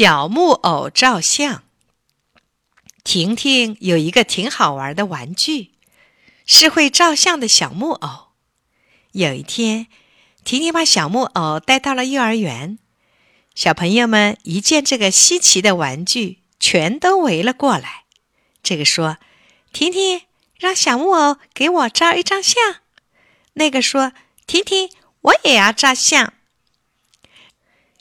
小木偶照相。婷婷有一个挺好玩的玩具，是会照相的小木偶。有一天，婷婷把小木偶带到了幼儿园，小朋友们一见这个稀奇的玩具，全都围了过来。这个说：“婷婷，让小木偶给我照一张相。”那个说：“婷婷，我也要照相。”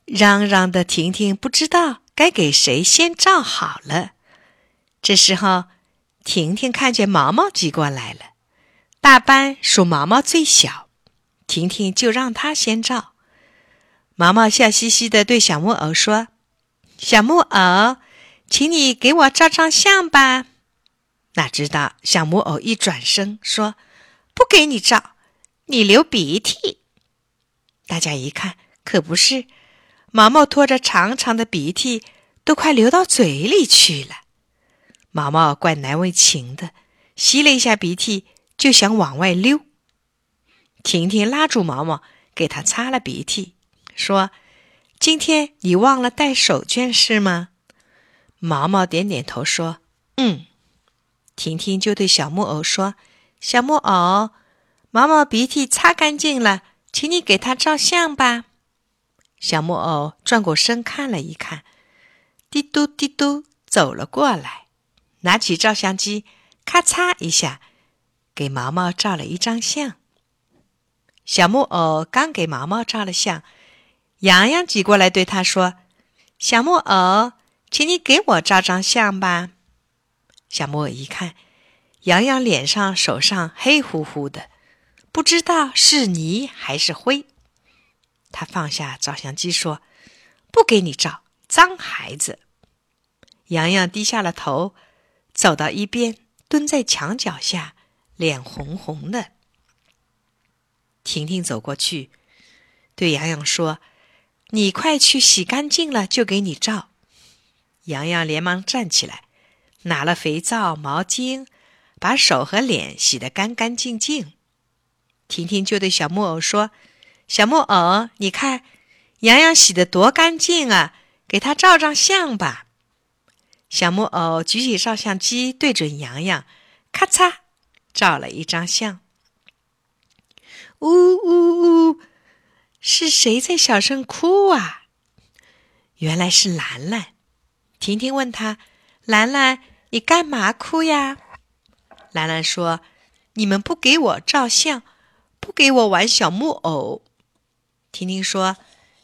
嚷嚷的婷婷不知道该给谁先照好了。这时候，婷婷看见毛毛挤过来了，大班数毛毛最小，婷婷就让他先照。毛毛笑嘻嘻的对小木偶说：“小木偶，请你给我照张相吧。”哪知道小木偶一转身说：“不给你照，你流鼻涕。”大家一看，可不是。毛毛拖着长长的鼻涕，都快流到嘴里去了。毛毛怪难为情的，吸了一下鼻涕，就想往外溜。婷婷拉住毛毛，给他擦了鼻涕，说：“今天你忘了带手绢是吗？”毛毛点点头，说：“嗯。”婷婷就对小木偶说：“小木偶，毛毛鼻涕擦干净了，请你给他照相吧。”小木偶转过身看了一看，滴嘟滴嘟走了过来，拿起照相机，咔嚓一下，给毛毛照了一张相。小木偶刚给毛毛照了相，洋洋挤过来对他说：“小木偶，请你给我照张相吧。”小木偶一看，洋洋脸上、手上黑乎乎的，不知道是泥还是灰。他放下照相机说：“不给你照，脏孩子。”洋洋低下了头，走到一边，蹲在墙角下，脸红红的。婷婷走过去，对洋洋说：“你快去洗干净了，就给你照。”洋洋连忙站起来，拿了肥皂、毛巾，把手和脸洗得干干净净。婷婷就对小木偶说。小木偶，你看，洋洋洗的多干净啊！给他照张相吧。小木偶举起照相机，对准洋洋，咔嚓，照了一张相。呜呜呜！是谁在小声哭啊？原来是兰兰。婷婷问他：“兰兰，你干嘛哭呀？”兰兰说：“你们不给我照相，不给我玩小木偶。”婷婷说：“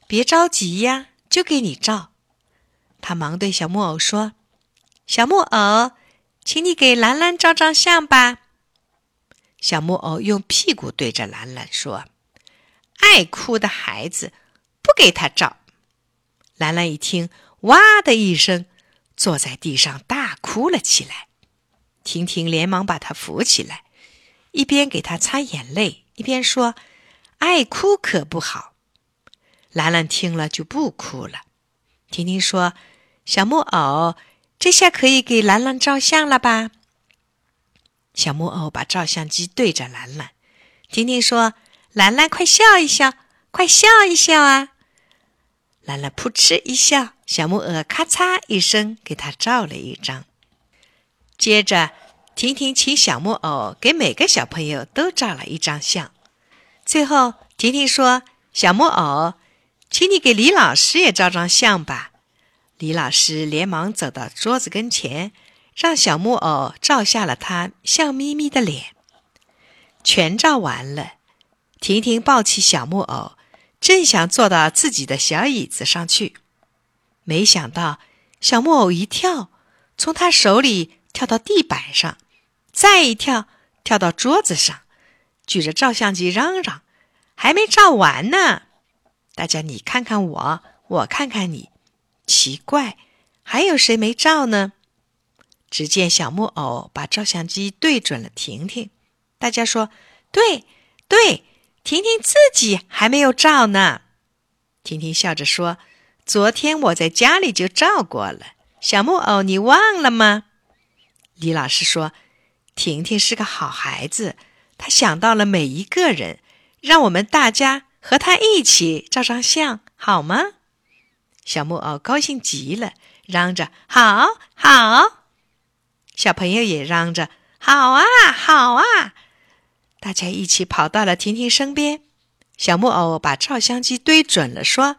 别着急呀，就给你照。”他忙对小木偶说：“小木偶，请你给兰兰照张相吧。”小木偶用屁股对着兰兰说：“爱哭的孩子，不给他照。”兰兰一听，哇的一声，坐在地上大哭了起来。婷婷连忙把她扶起来，一边给她擦眼泪，一边说：“爱哭可不好。”兰兰听了就不哭了。婷婷说：“小木偶，这下可以给兰兰照相了吧？”小木偶把照相机对着兰兰。婷婷说：“兰兰，快笑一笑，快笑一笑啊！”兰兰扑哧一笑，小木偶咔嚓一声给她照了一张。接着，婷婷请小木偶给每个小朋友都照了一张相。最后，婷婷说：“小木偶。”请你给李老师也照张相吧。李老师连忙走到桌子跟前，让小木偶照下了他笑眯眯的脸。全照完了，婷婷抱起小木偶，正想坐到自己的小椅子上去，没想到小木偶一跳，从他手里跳到地板上，再一跳，跳到桌子上，举着照相机嚷嚷：“还没照完呢！”大家，你看看我，我看看你，奇怪，还有谁没照呢？只见小木偶把照相机对准了婷婷。大家说：“对，对，婷婷自己还没有照呢。”婷婷笑着说：“昨天我在家里就照过了。”小木偶，你忘了吗？李老师说：“婷婷是个好孩子，她想到了每一个人，让我们大家。”和他一起照张相好吗？小木偶高兴极了，嚷着：“好好！”小朋友也嚷着：“好啊，好啊！”大家一起跑到了婷婷身边。小木偶把照相机对准了，说：“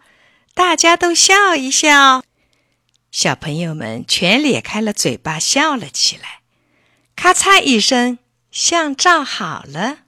大家都笑一笑。”小朋友们全咧开了嘴巴笑了起来。咔嚓一声，相照好了。